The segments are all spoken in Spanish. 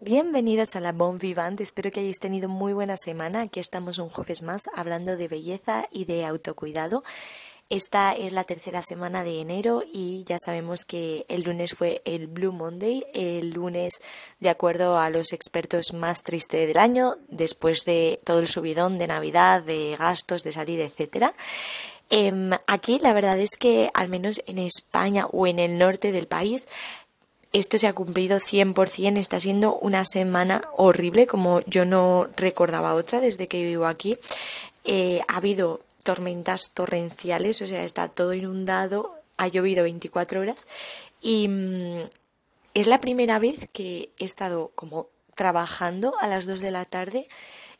Bienvenidos a la Bon Vivant, espero que hayáis tenido muy buena semana. Aquí estamos un jueves más hablando de belleza y de autocuidado. Esta es la tercera semana de enero y ya sabemos que el lunes fue el Blue Monday, el lunes de acuerdo a los expertos más triste del año, después de todo el subidón de Navidad, de gastos, de salir, etcétera. Em, aquí la verdad es que al menos en España o en el norte del país esto se ha cumplido 100%, está siendo una semana horrible como yo no recordaba otra desde que vivo aquí. Eh, ha habido tormentas torrenciales, o sea, está todo inundado, ha llovido 24 horas y mm, es la primera vez que he estado como trabajando a las 2 de la tarde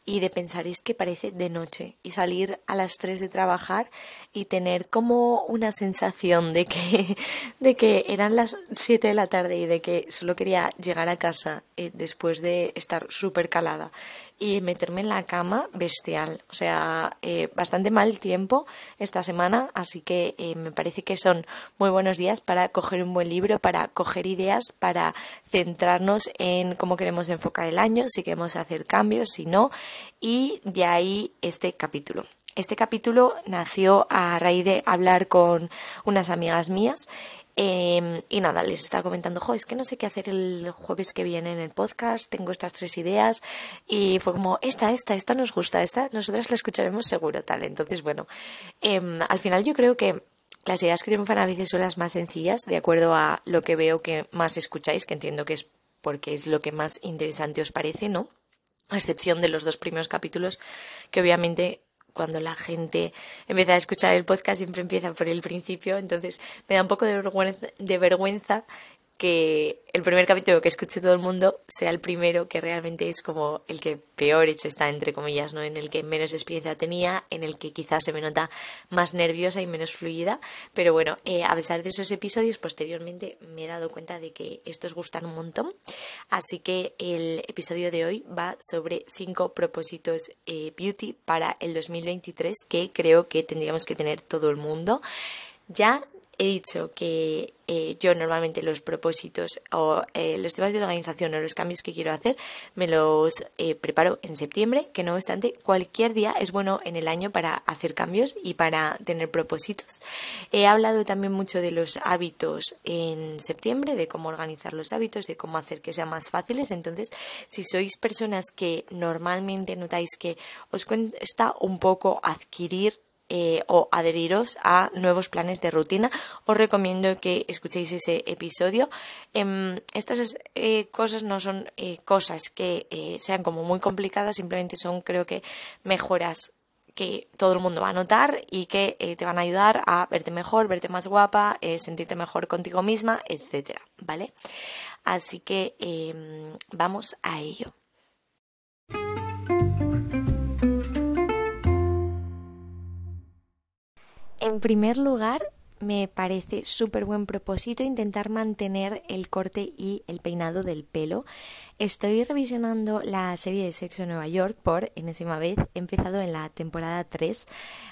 y de pensar es que parece de noche y salir a las 3 de trabajar y tener como una sensación de que, de que eran las 7 de la tarde y de que solo quería llegar a casa eh, después de estar súper calada y meterme en la cama bestial. O sea, eh, bastante mal tiempo esta semana, así que eh, me parece que son muy buenos días para coger un buen libro, para coger ideas, para centrarnos en cómo queremos enfocar el año, si queremos hacer cambios, si no, y de ahí este capítulo. Este capítulo nació a raíz de hablar con unas amigas mías Em, y nada, les estaba comentando, jo, es que no sé qué hacer el jueves que viene en el podcast, tengo estas tres ideas y fue como, esta, esta, esta nos gusta, esta, nosotras la escucharemos seguro, tal. Entonces, bueno, em, al final yo creo que las ideas que triunfan a veces son las más sencillas, de acuerdo a lo que veo que más escucháis, que entiendo que es porque es lo que más interesante os parece, ¿no? A excepción de los dos primeros capítulos, que obviamente cuando la gente empieza a escuchar el podcast siempre empieza por el principio, entonces me da un poco de vergüenza, de vergüenza que el primer capítulo que escuche todo el mundo sea el primero que realmente es como el que peor hecho está, entre comillas, ¿no? En el que menos experiencia tenía, en el que quizás se me nota más nerviosa y menos fluida. Pero bueno, eh, a pesar de esos episodios, posteriormente me he dado cuenta de que estos gustan un montón. Así que el episodio de hoy va sobre cinco propósitos eh, beauty para el 2023 que creo que tendríamos que tener todo el mundo. Ya he dicho que eh, yo normalmente los propósitos o eh, los temas de organización o los cambios que quiero hacer me los eh, preparo en septiembre, que no obstante cualquier día es bueno en el año para hacer cambios y para tener propósitos. He hablado también mucho de los hábitos en septiembre, de cómo organizar los hábitos, de cómo hacer que sean más fáciles. Entonces, si sois personas que normalmente notáis que os cuesta un poco adquirir eh, o adheriros a nuevos planes de rutina, os recomiendo que escuchéis ese episodio. Em, estas eh, cosas no son eh, cosas que sean como muy complicadas, simplemente son creo que mejoras que todo el mundo va a notar y que te van a ayudar a verte mejor, verte más guapa, sentirte mejor contigo misma, etcétera, ¿vale? Así que em, vamos a ello. En primer lugar, me parece súper buen propósito intentar mantener el corte y el peinado del pelo. Estoy revisionando la serie de Sexo en Nueva York por enésima vez. He empezado en la temporada 3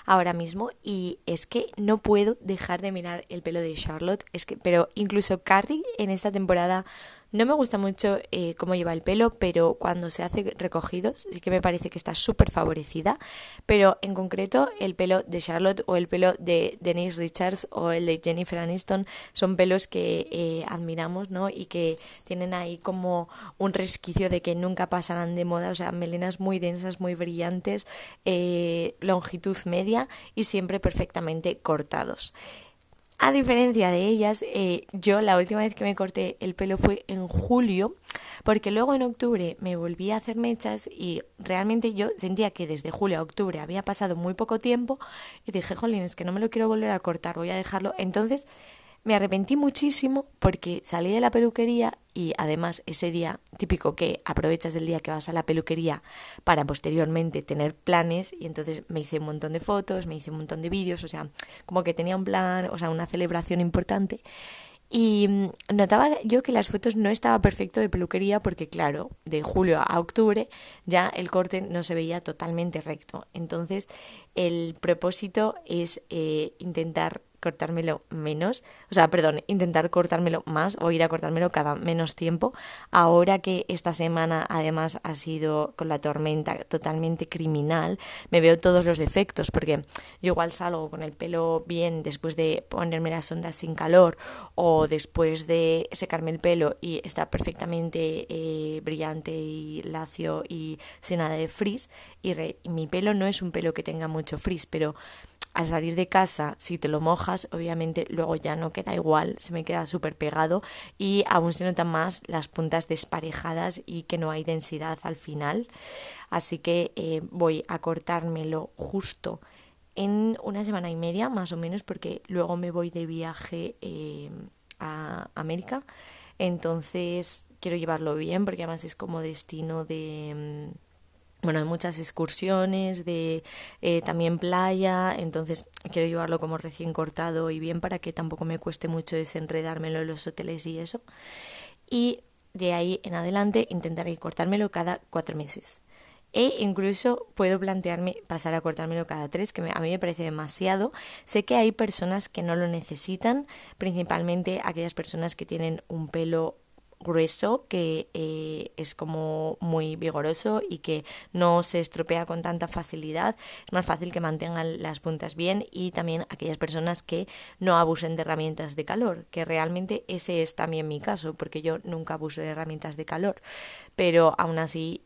ahora mismo y es que no puedo dejar de mirar el pelo de Charlotte. Es que, pero incluso Carrie en esta temporada no me gusta mucho eh, cómo lleva el pelo, pero cuando se hace recogidos sí que me parece que está súper favorecida. Pero en concreto el pelo de Charlotte o el pelo de Denise Richards o el de Jennifer Aniston son pelos que eh, admiramos, ¿no? Y que tienen ahí como un resquicio de que nunca pasarán de moda. O sea, melenas muy densas, muy brillantes, eh, longitud media y siempre perfectamente cortados. A diferencia de ellas, eh, yo la última vez que me corté el pelo fue en julio, porque luego en octubre me volví a hacer mechas y realmente yo sentía que desde julio a octubre había pasado muy poco tiempo y dije, jolín, es que no me lo quiero volver a cortar, voy a dejarlo. Entonces me arrepentí muchísimo porque salí de la peluquería y además ese día típico que aprovechas el día que vas a la peluquería para posteriormente tener planes y entonces me hice un montón de fotos, me hice un montón de vídeos, o sea, como que tenía un plan, o sea, una celebración importante Y mm, notaba yo que las fotos no estaba perfecto de peluquería porque, claro, de julio a octubre ya el corte no se veía totalmente recto. Entonces, el propósito es eh, intentar cortármelo menos, o sea, perdón, intentar cortármelo más o ir a cortármelo cada menos tiempo. Ahora que esta semana además ha sido con la tormenta totalmente criminal, me veo todos los defectos porque yo igual salgo con el pelo bien después de ponerme las ondas sin calor o después de secarme el pelo y está perfectamente eh, brillante y lacio y sin nada de frizz y, y mi pelo no es un pelo que tenga mucho frizz, pero al salir de casa, si te lo mojas, obviamente luego ya no queda igual, se me queda súper pegado y aún se notan más las puntas desparejadas y que no hay densidad al final. Así que eh, voy a cortármelo justo en una semana y media más o menos porque luego me voy de viaje eh, a América. Entonces quiero llevarlo bien porque además es como destino de mm, bueno, hay muchas excursiones de eh, también playa, entonces quiero llevarlo como recién cortado y bien para que tampoco me cueste mucho desenredármelo en los hoteles y eso. Y de ahí en adelante intentaré cortármelo cada cuatro meses. E incluso puedo plantearme pasar a cortármelo cada tres, que a mí me parece demasiado. Sé que hay personas que no lo necesitan, principalmente aquellas personas que tienen un pelo grueso que eh, es como muy vigoroso y que no se estropea con tanta facilidad es más fácil que mantengan las puntas bien y también aquellas personas que no abusen de herramientas de calor que realmente ese es también mi caso porque yo nunca abuso de herramientas de calor pero aún así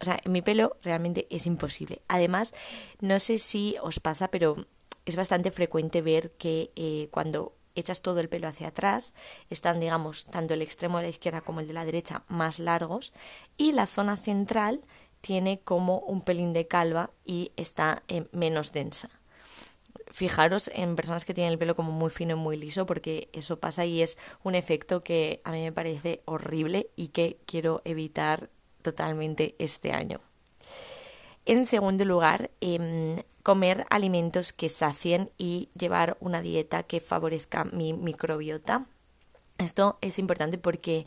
o sea, en mi pelo realmente es imposible. Además, no sé si os pasa, pero es bastante frecuente ver que eh, cuando echas todo el pelo hacia atrás, están, digamos, tanto el extremo de la izquierda como el de la derecha más largos y la zona central tiene como un pelín de calva y está eh, menos densa. Fijaros en personas que tienen el pelo como muy fino y muy liso porque eso pasa y es un efecto que a mí me parece horrible y que quiero evitar totalmente este año. En segundo lugar, eh, comer alimentos que sacien y llevar una dieta que favorezca mi microbiota. Esto es importante porque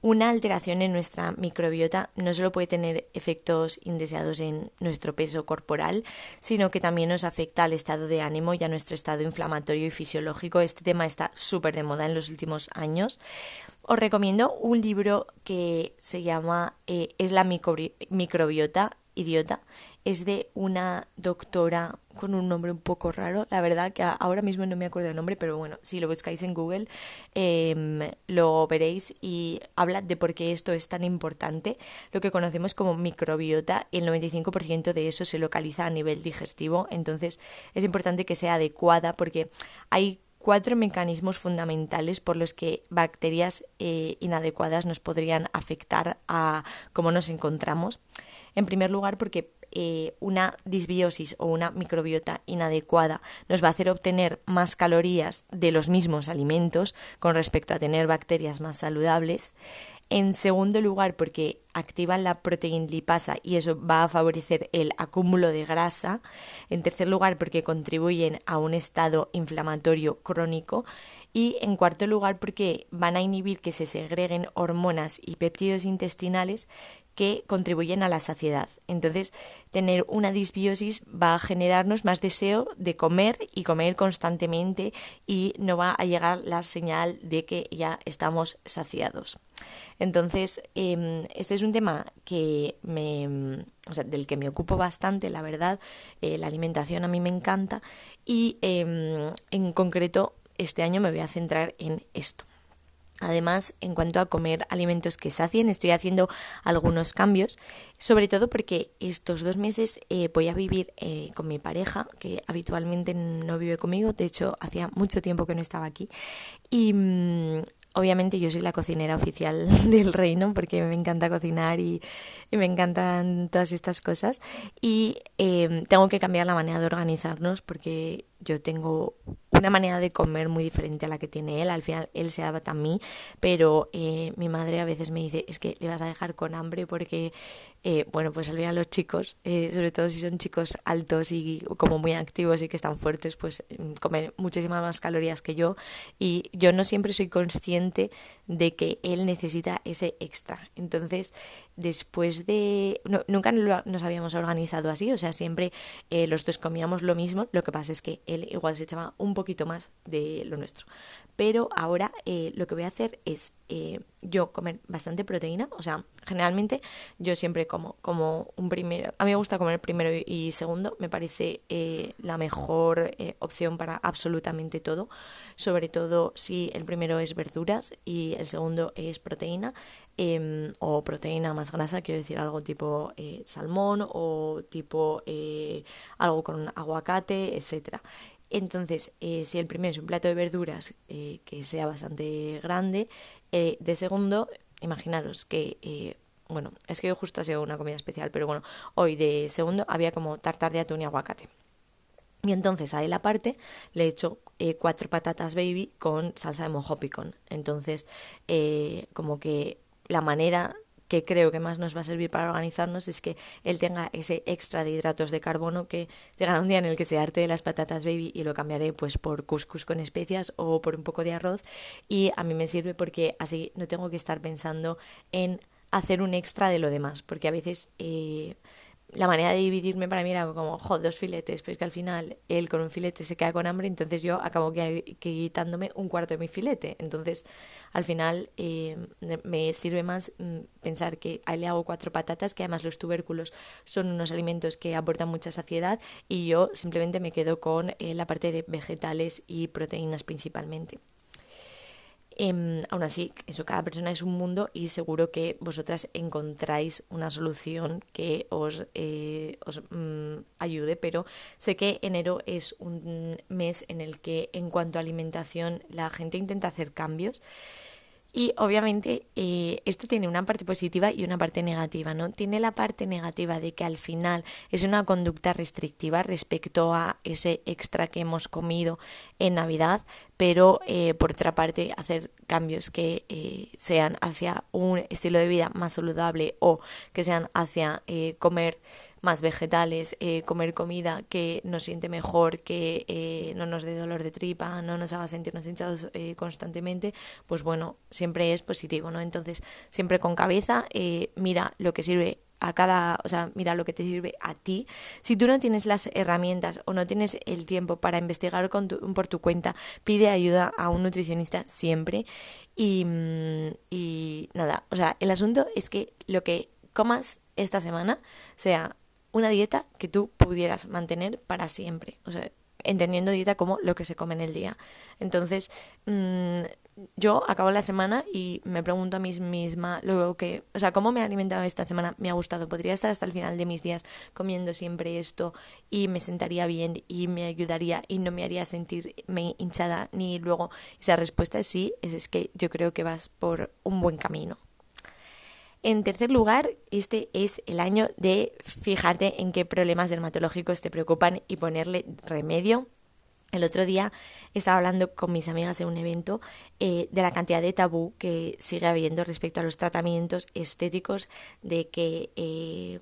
una alteración en nuestra microbiota no solo puede tener efectos indeseados en nuestro peso corporal, sino que también nos afecta al estado de ánimo y a nuestro estado inflamatorio y fisiológico. Este tema está súper de moda en los últimos años. Os recomiendo un libro que se llama eh, Es la microbiota idiota es de una doctora con un nombre un poco raro. La verdad que ahora mismo no me acuerdo el nombre, pero bueno, si lo buscáis en Google em, lo veréis y habla de por qué esto es tan importante. Lo que conocemos como microbiota, el 95% de eso se localiza a nivel digestivo, entonces es importante que sea adecuada porque hay cuatro mecanismos fundamentales por los que bacterias eh, inadecuadas nos podrían afectar a cómo nos encontramos. En primer lugar, porque eh, una disbiosis o una microbiota inadecuada nos va a hacer obtener más calorías de los mismos alimentos con respecto a tener bacterias más saludables. En segundo lugar, porque activan la proteína lipasa y eso va a favorecer el acúmulo de grasa. En tercer lugar, porque contribuyen a un estado inflamatorio crónico. Y en cuarto lugar, porque van a inhibir que se segreguen hormonas y péptidos intestinales que contribuyen a la saciedad. Entonces, tener una disbiosis va a generarnos más deseo de comer y comer constantemente y no va a llegar la señal de que ya estamos saciados. Entonces, em, este es un tema que me, o sea, del que me ocupo bastante, la verdad. Eh, la alimentación a mí me encanta y em, en concreto este año me voy a centrar en esto. Además, en cuanto a comer alimentos que sacien, estoy haciendo algunos cambios, sobre todo porque estos dos meses eh, voy a vivir eh, con mi pareja, que habitualmente no vive conmigo, de hecho hacía mucho tiempo que no estaba aquí, y mm, obviamente yo soy la cocinera oficial del reino porque me encanta cocinar y, me encantan todas estas cosas. Y em, tengo que cambiar la manera de organizarnos porque yo tengo una manera de comer muy diferente a la que tiene él. Al final él se adapta a mí, pero eh, mi madre a veces me dice es que le vas a dejar con hambre porque eh, bueno, pues al los chicos, eh, sobre todo si son chicos altos y como muy activos y que están fuertes, pues mm, comen muchísimas más calorías que yo y yo no siempre soy consciente de que él necesita ese extra. Entonces, después de... nunca nos habíamos organizado así, o sea, siempre eh, los dos comíamos lo mismo, lo que pasa es que él igual se echaba un poquito más de lo nuestro. Pero ahora eh, lo que voy a hacer es eh, yo comer bastante proteína, o sea, generalmente yo siempre como como un primero, a mí me gusta comer primero y segundo, me parece la mejor opción para absolutamente todo, sobre todo si el primero es verduras y el segundo es proteína. Em, o proteína más grasa, quiero decir algo tipo eh, salmón o tipo eh, algo con aguacate, etcétera. Entonces, eh, si el primero es un plato de verduras que sea bastante grande, de segundo, imaginaros que bueno, es que justo ha sido una comida especial, pero bueno, hoy de segundo había como tartar de atún y aguacate. Y entonces a él aparte le he hecho cuatro patatas baby con salsa de mojo. Entonces, como que la manera que creo que más nos va a servir para organizarnos es que él tenga ese extra de hidratos de carbono que llegará un día en el que se arte las patatas baby y lo cambiaré pues por couscous con especias o por un poco de arroz. Y a mí me sirve porque así no tengo que estar pensando en hacer un extra de lo demás porque a veces eh, la manera de dividirme para mí era como, jo, dos filetes, pero es que al final él con un filete se queda con hambre, entonces yo acabo quitándome un cuarto de mi filete. Entonces, al final eh, me sirve más mm, pensar que a le hago cuatro patatas, que además los tubérculos son unos alimentos que aportan mucha saciedad, y yo simplemente me quedo con eh, la parte de vegetales y proteínas principalmente. Eh, aún así, eso, cada persona es un mundo y seguro que vosotras encontráis una solución que os, eh, os mm, ayude, pero sé que enero es un mes en el que en cuanto a alimentación la gente intenta hacer cambios y obviamente eh, esto tiene una parte positiva y una parte negativa, ¿no? Tiene la parte negativa de que al final es una conducta restrictiva respecto a ese extra que hemos comido en Navidad, pero eh, por otra parte hacer cambios que eh, sean hacia un estilo de vida más saludable o que sean hacia comer más vegetales, eh, comer comida que nos siente mejor, que eh, no nos dé dolor de tripa, no nos haga sentirnos hinchados eh, constantemente, pues bueno, siempre es positivo, ¿no? Entonces, siempre con cabeza, mira lo que sirve a cada, o sea, mira lo que te sirve a ti. Si tú no tienes las herramientas o no tienes el tiempo para investigar con por tu cuenta, pide ayuda a un nutricionista siempre. Y, mm, y nada, o sea, el asunto es que lo que comas esta semana sea una dieta que tú pudieras mantener para siempre. O sea, entendiendo dieta como lo que se come en el día. Entonces, mmm, yo acabo la semana y me pregunto a mí misma luego que, o sea, cómo me he alimentado esta semana, me ha gustado, podría estar hasta el final de mis días comiendo siempre esto y me sentaría bien y me ayudaría y no me haría sentirme hinchada ni luego esa respuesta es sí, es que yo creo que vas por un buen camino. En tercer lugar, este es el año de fijarte en qué problemas dermatológicos te preocupan y ponerle remedio. El otro día estaba hablando con mis amigas en un evento eh, de la cantidad de tabú que sigue habiendo respecto a los tratamientos estéticos, de que eh,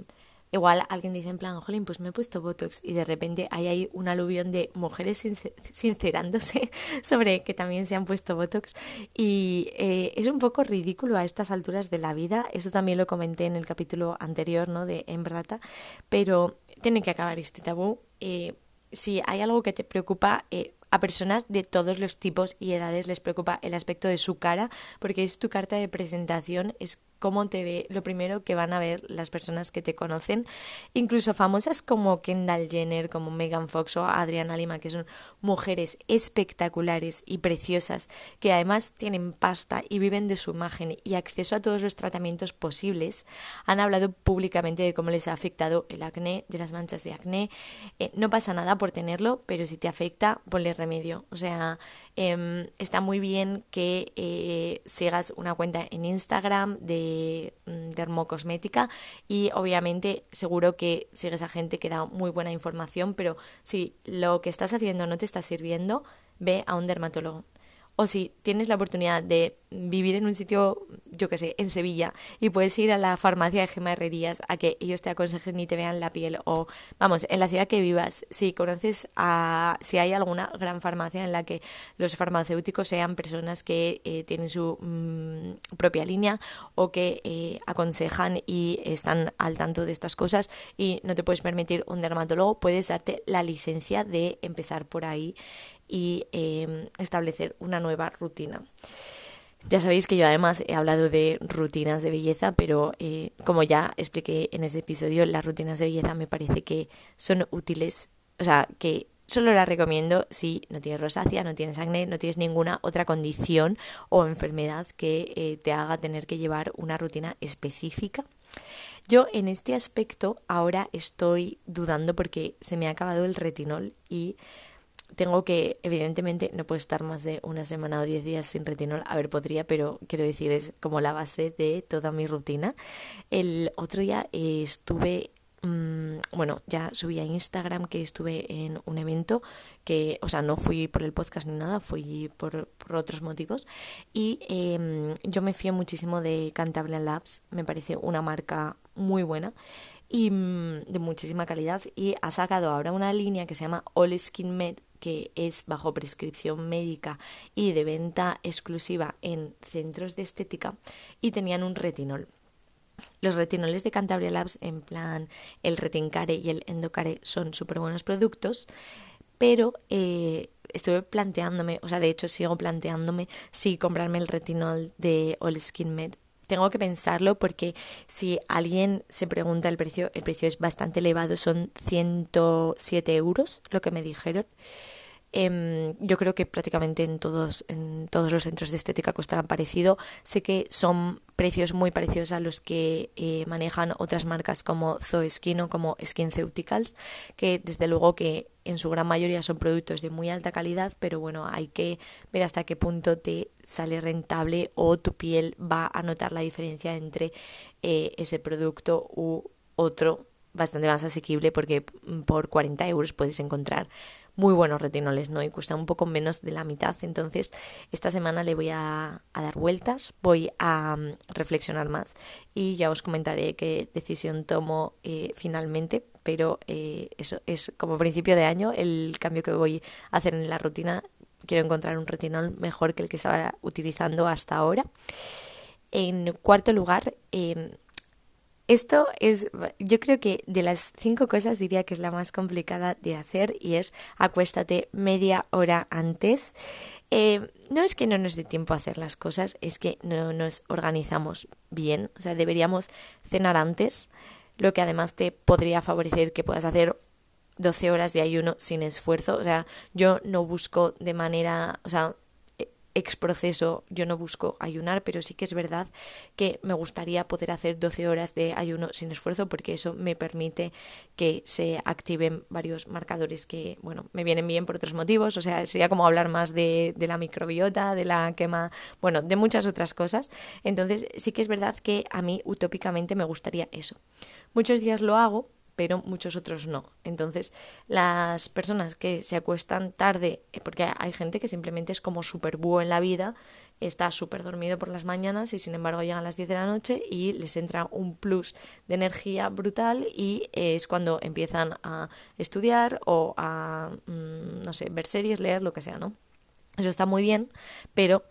Igual alguien dice en plan, jolín, pues me he puesto Botox y de repente hay ahí un aluvión de mujeres sincerándose sobre que también se han puesto Botox y eh, es un poco ridículo a estas alturas de la vida. Esto también lo comenté en el capítulo anterior, ¿no? De Embrata, pero tiene que acabar este tabú. Eh, si hay algo que te preocupa, eh, a personas de todos los tipos y edades les preocupa el aspecto de su cara porque es tu carta de presentación, es cómo te ve, lo primero que van a ver las personas que te conocen, incluso famosas como Kendall Jenner, como Megan Fox o Adriana Lima, que son mujeres espectaculares y preciosas, que además tienen pasta y viven de su imagen y acceso a todos los tratamientos posibles, han hablado públicamente de cómo les ha afectado el acné, de las manchas de acné. Eh, no pasa nada por tenerlo, pero si te afecta, ponle remedio. O sea, em, está muy bien que eh, sigas una cuenta en Instagram de Mm, dermocosmética y obviamente seguro que sigues a gente que da muy buena información, pero si lo que estás haciendo no te está sirviendo, ve a un dermatólogo. O si tienes la oportunidad de vivir en un sitio, yo que sé, en Sevilla, y puedes ir a la farmacia de Gema Herrerías a que ellos te aconsejen y te vean la piel, o vamos, en la ciudad que vivas, si conoces a, si hay alguna gran farmacia en la que los farmacéuticos sean personas que eh, tienen su mm, propia línea o que eh, aconsejan y están al tanto de estas cosas y no te puedes permitir un dermatólogo, puedes darte la licencia de empezar por ahí y em, establecer una nueva rutina. Ya sabéis que yo además he hablado de rutinas de belleza, pero eh, como ya expliqué en ese episodio, las rutinas de belleza me parece que son útiles, o sea, que solo las recomiendo si no tienes rosácea, no tienes acné, no tienes ninguna otra condición o enfermedad que eh, te haga tener que llevar una rutina específica. Yo en este aspecto ahora estoy dudando porque se me ha acabado el retinol y tengo que, evidentemente, no puedo estar más de una semana o diez días sin retinol. A ver, podría, pero quiero decir, es como la base de toda mi rutina. El otro día estuve mm, bueno, ya subí a Instagram que estuve en un evento que, o sea, no fui por el podcast ni nada, fui por, por otros motivos. Y em, yo me fío muchísimo de Cantabria Labs, me parece una marca muy buena y mm, de muchísima calidad y ha sacado ahora una línea que se llama All Skin Med que es bajo prescripción médica y de venta exclusiva en centros de estética y tenían un retinol. Los retinoles de Cantabria Labs, en plan el Retincare y el Endocare, son súper buenos productos, pero eh, estuve planteándome, o sea, de hecho sigo planteándome si comprarme el retinol de All Skin Med tengo que pensarlo porque si alguien se pregunta el precio, el precio es bastante elevado, son 107 euros, lo que me dijeron. Em, yo creo que prácticamente en todos, en todos los centros de estética costarán parecido. Sé que son precios muy parecidos a los que eh, manejan otras marcas como Zoe Skin o como SkinCeuticals, que desde luego que en su gran mayoría son productos de muy alta calidad, pero bueno, hay que ver hasta qué punto te sale rentable o tu piel va a notar la diferencia entre eh, ese producto u otro bastante más asequible porque por 40 euros puedes encontrar muy buenos retinoles, ¿no? Y cuesta un poco menos de la mitad. Entonces, esta semana le voy a, dar vueltas, voy a mm, reflexionar más y ya os comentaré qué decisión tomo eh, finalmente. Pero eh, eso es como principio de año el cambio que voy a hacer en la rutina. Quiero encontrar un retinol mejor que el que estaba utilizando hasta ahora. En cuarto lugar, em, esto es, yo creo que de las cinco cosas diría que es la más complicada de hacer y es acuéstate media hora antes. Eh, no es que no nos dé tiempo a hacer las cosas, es que no nos organizamos bien. O sea, deberíamos cenar antes, lo que además te podría favorecer que puedas hacer 12 horas de ayuno sin esfuerzo. O sea, yo no busco de manera, o sea, ex proceso yo no busco ayunar, pero sí que es verdad que me gustaría poder hacer 12 horas de ayuno sin esfuerzo porque eso me permite que se activen varios marcadores que, bueno, me vienen bien por otros motivos, o sea, sería como hablar más de, de la microbiota, de la quema, bueno, de muchas otras cosas. Entonces sí que es verdad que a mí utópicamente me gustaría eso. Muchos días lo hago, pero muchos otros no. Entonces, las personas que se acuestan tarde, eh, porque hay gente que simplemente es como súper búho en la vida, está súper dormido por las mañanas y sin embargo llegan a las 10 de la noche y les entra un plus de energía brutal y es cuando empiezan a estudiar o a, mm, no sé, ver series, leer, lo que sea, ¿no? Eso está muy bien, pero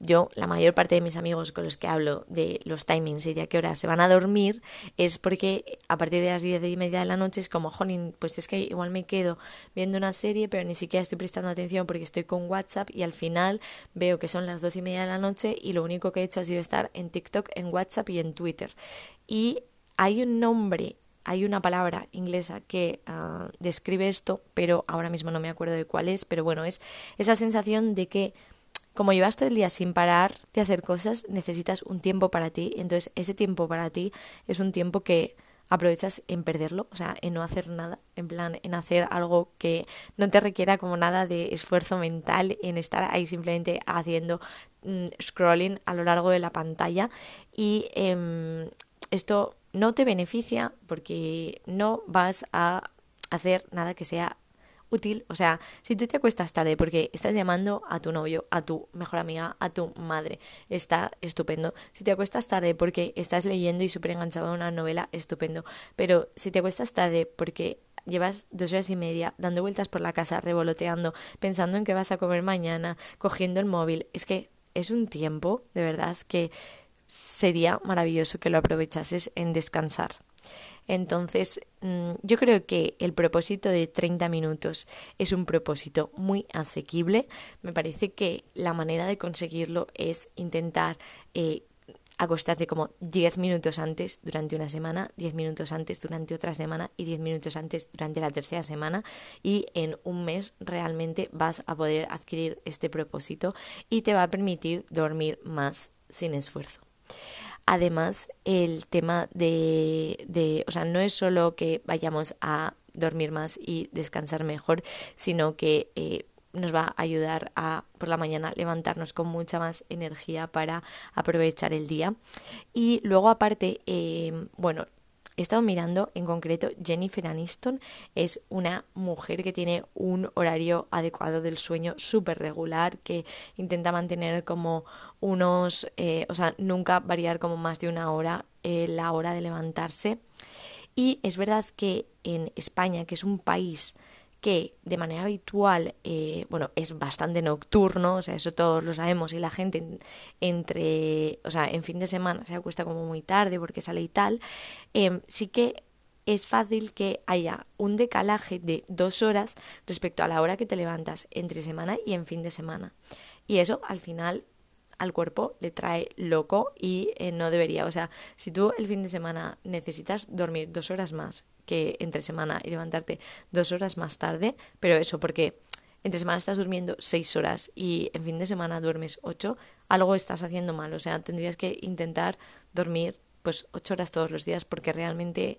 yo, la mayor parte de mis amigos con los que hablo de los timings y de a qué hora se van a dormir, es porque a partir de las diez y media de la noche es como, jolín, pues es que igual me quedo viendo una serie, pero ni siquiera estoy prestando atención porque estoy con WhatsApp y al final veo que son las doce y media de la noche y lo único que he hecho ha sido estar en TikTok, en WhatsApp y en Twitter. Y hay un nombre hay una palabra inglesa que ah, describe esto, pero ahora mismo no me acuerdo de cuál es, pero bueno, es esa sensación de que como llevas todo el día sin parar de hacer cosas, necesitas un tiempo para ti. Entonces, ese tiempo para ti es un tiempo que aprovechas en perderlo, o sea, en no hacer nada, en plan, en hacer algo que no te requiera como nada de esfuerzo mental, en estar ahí simplemente haciendo mm, scrolling a lo largo de la pantalla. Y em, esto no te beneficia porque no vas a hacer nada que sea útil. O sea, si tú te acuestas tarde porque estás llamando a tu novio, a tu mejor amiga, a tu madre, está estupendo. Si te acuestas tarde porque estás leyendo y súper enganchado a una novela, estupendo. Pero si te acuestas tarde porque llevas dos horas y media dando vueltas por la casa, revoloteando, pensando en qué vas a comer mañana, cogiendo el móvil, es que es un tiempo, de verdad, que sería maravilloso que lo aprovechases en descansar. Entonces, mm, yo creo que el propósito de 30 minutos es un propósito muy asequible. Me parece que la manera de conseguirlo es intentar eh, acostarte como 10 minutos antes durante una semana, 10 minutos antes durante otra semana y 10 minutos antes durante la tercera semana y en un mes realmente vas a poder adquirir este propósito y te va a permitir dormir más sin esfuerzo. Además, el tema de, de, o sea, no es solo que vayamos a dormir más y descansar mejor, sino que eh, nos va a ayudar a por la mañana levantarnos con mucha más energía para aprovechar el día. Y luego aparte, eh, bueno, he estado mirando en concreto Jennifer Aniston es una mujer que tiene un horario adecuado del sueño súper regular que intenta mantener como unos eh, o sea nunca variar como más de una hora eh, la hora de levantarse y es verdad que en España que es un país que de manera habitual, eh, bueno, es bastante nocturno, o sea, eso todos lo sabemos, y la gente entre, o sea, en fin de semana se acuesta como muy tarde porque sale y tal, em, sí que es fácil que haya un decalaje de dos horas respecto a la hora que te levantas entre semana y en fin de semana. Y eso al final al cuerpo le trae loco y eh, no debería. O sea, si tú el fin de semana necesitas dormir dos horas más que entre semana y levantarte dos horas más tarde, pero eso porque entre semana estás durmiendo seis horas y en fin de semana duermes ocho, algo estás haciendo mal. O sea, tendrías que intentar dormir pues ocho horas todos los días porque realmente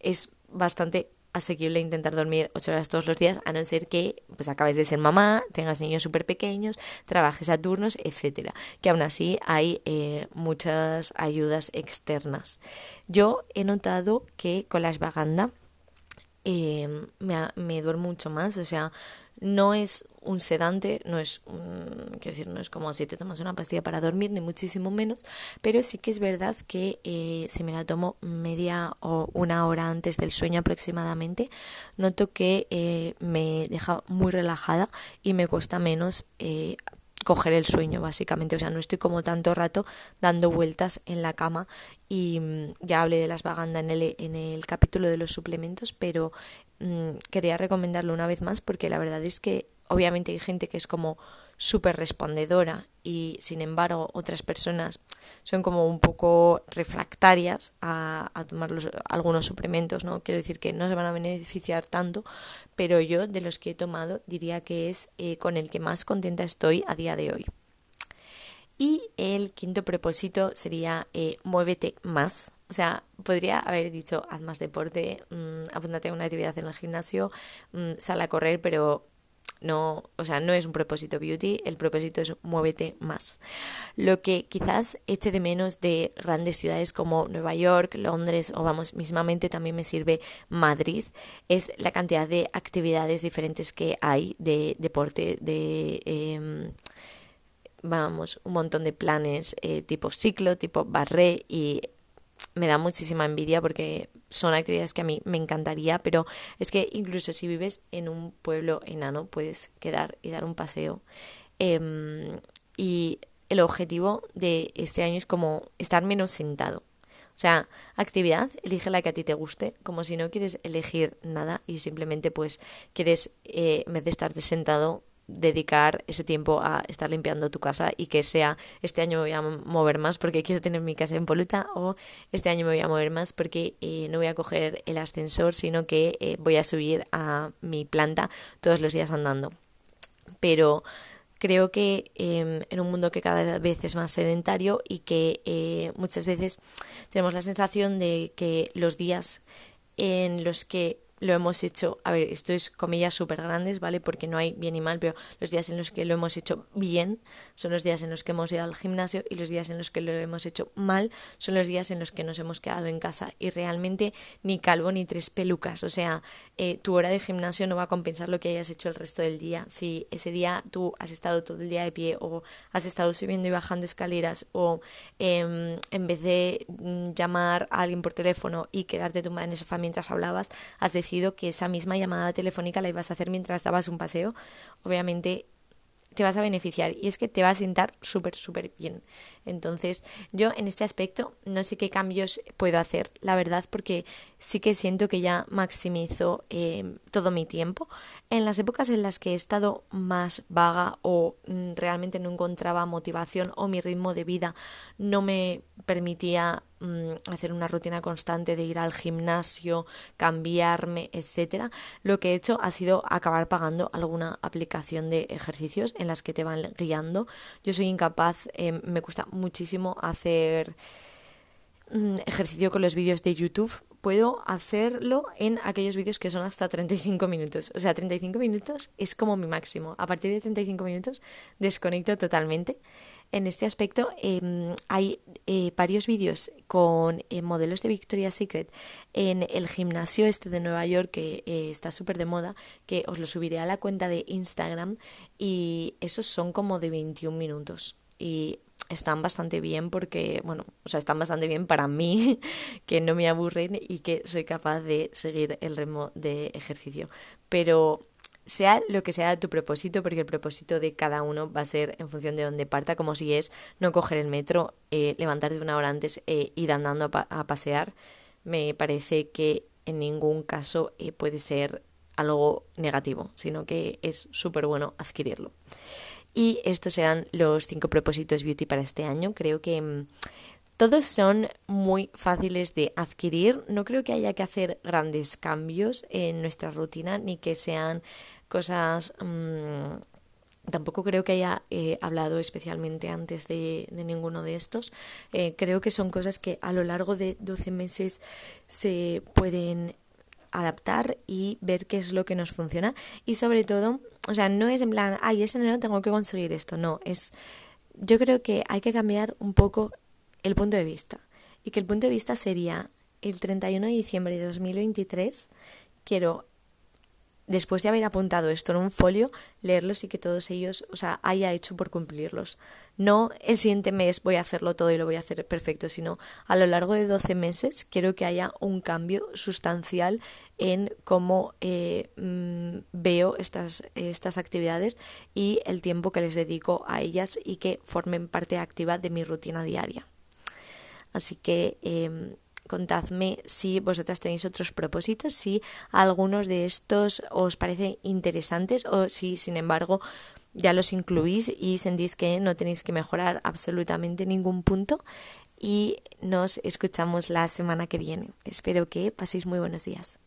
es bastante asequible intentar dormir ocho horas todos los días, a no ser que pues acabes de ser mamá, tengas niños súper pequeños, trabajes a turnos, etcétera. Que aún así hay eh, muchas ayudas externas. Yo he notado que con la esvaganda eh, me, me duermo mucho más, o sea, no es un sedante, no es, quiero decir, no es como si te tomas una pastilla para dormir, ni muchísimo menos, pero sí que es verdad que eh, si me la tomo media o una hora antes del sueño aproximadamente, noto que eh, me deja muy relajada y me cuesta menos eh, coger el sueño básicamente, o sea, no estoy como tanto rato dando vueltas en la cama y mm, ya hablé de las vagandas en el, en el capítulo de los suplementos, pero mm, quería recomendarlo una vez más porque la verdad es que obviamente hay gente que es como súper respondedora y sin embargo otras personas son como un poco refractarias a, tomar algunos suplementos, ¿no? Quiero decir que no se van a beneficiar tanto, pero yo de los que he tomado diría que es eh, con el que más contenta estoy a día de hoy. Y el quinto propósito sería eh, muévete más. O sea, podría haber dicho haz más deporte, mmm, apúntate a una actividad en el gimnasio, mm, sal a correr, pero no, o sea, no es un propósito beauty, el propósito es muévete más. Lo que quizás eche de menos de grandes ciudades como Nueva York, Londres o vamos, mismamente también me sirve Madrid, es la cantidad de actividades diferentes que hay de deporte, de... Em, vamos, un montón de planes eh, tipo ciclo, tipo barré y me da muchísima envidia porque son actividades que a mí me encantaría, pero es que incluso si vives en un pueblo enano puedes quedar y dar un paseo. Em, y el objetivo de este año es como estar menos sentado. O sea, actividad, elige la que a ti te guste, como si no quieres elegir nada y simplemente pues quieres, eh, en vez de estar sentado, dedicar ese tiempo a estar limpiando tu casa y que sea este año me voy a mover más porque quiero tener mi casa impoluta o este año me voy a mover más porque eh, no voy a coger el ascensor sino que eh, voy a subir a mi planta todos los días andando. Pero creo que em, en un mundo que cada vez es más sedentario y que eh, muchas veces tenemos la sensación de que los días en los que lo hemos hecho, a ver, esto es comillas súper grandes, ¿vale? Porque no hay bien y mal, pero los días en los que lo hemos hecho bien son los días en los que hemos ido al gimnasio y los días en los que lo hemos hecho mal son los días en los que nos hemos quedado en casa y realmente ni calvo ni tres pelucas, o sea, eh, tu hora de gimnasio no va a compensar lo que hayas hecho el resto del día. Si ese día tú has estado todo el día de pie o has estado subiendo y bajando escaleras o em, en vez de mm, llamar a alguien por teléfono y quedarte tumbada en el sofá mientras hablabas, has decidido que esa misma llamada telefónica la ibas a hacer mientras dabas un paseo, obviamente te vas a beneficiar y es que te va a sentar súper, súper bien. Entonces, yo en este aspecto no sé qué cambios puedo hacer, la verdad, porque sí que siento que ya maximizo eh, todo mi tiempo. En las épocas en las que he estado más vaga o mm, realmente no encontraba motivación o mi ritmo de vida no me permitía mm, hacer una rutina constante de ir al gimnasio, cambiarme, etcétera, lo que he hecho ha sido acabar pagando alguna aplicación de ejercicios en las que te van guiando. Yo soy incapaz, eh, me cuesta muchísimo hacer mm, ejercicio con los vídeos de YouTube puedo hacerlo en aquellos vídeos que son hasta 35 minutos. O sea, 35 minutos es como mi máximo. A partir de 35 minutos desconecto totalmente. En este aspecto em, hay eh, varios vídeos con eh, modelos de Victoria's Secret en el gimnasio este de Nueva York que eh, está súper de moda, que os lo subiré a la cuenta de Instagram y esos son como de 21 minutos. Están bastante bien porque, bueno, o sea, están bastante bien para mí, que no me aburren y que soy capaz de seguir el ritmo de ejercicio. Pero sea lo que sea tu propósito, porque el propósito de cada uno va a ser en función de dónde parta, como si es no coger el metro, eh, levantarte una hora antes e ir andando a, pasear, me parece que en ningún caso eh, puede ser algo negativo, sino que es súper bueno adquirirlo. Y estos serán los cinco propósitos beauty para este año. Creo que mm, todos son muy fáciles de adquirir. No creo que haya que hacer grandes cambios en nuestra rutina ni que sean cosas... Mm, tampoco creo que haya eh, hablado especialmente antes de, ninguno de estos. Eh, creo que son cosas que a lo largo de 12 meses se pueden adaptar y ver qué es lo que nos funciona. Y sobre todo, o sea, no es en plan, ay, ese enero tengo que conseguir esto, no, es yo creo que hay que cambiar un poco el punto de vista. Y que el punto de vista sería el 31 de diciembre de 2023 quiero después de haber apuntado esto en un folio, leerlos y que todos ellos, o sea, haya hecho por cumplirlos. No el siguiente mes voy a hacerlo todo y lo voy a hacer perfecto, sino a lo largo de 12 meses quiero que haya un cambio sustancial en cómo eh, mm, veo estas, estas actividades y el tiempo que les dedico a ellas y que formen parte activa de mi rutina diaria. Así que em, contadme si vosotras tenéis otros propósitos, si algunos de estos os parecen interesantes o si, sin embargo, ya los incluís y sentís que no tenéis que mejorar absolutamente ningún punto. Y nos escuchamos la semana que viene. Espero que paséis muy buenos días.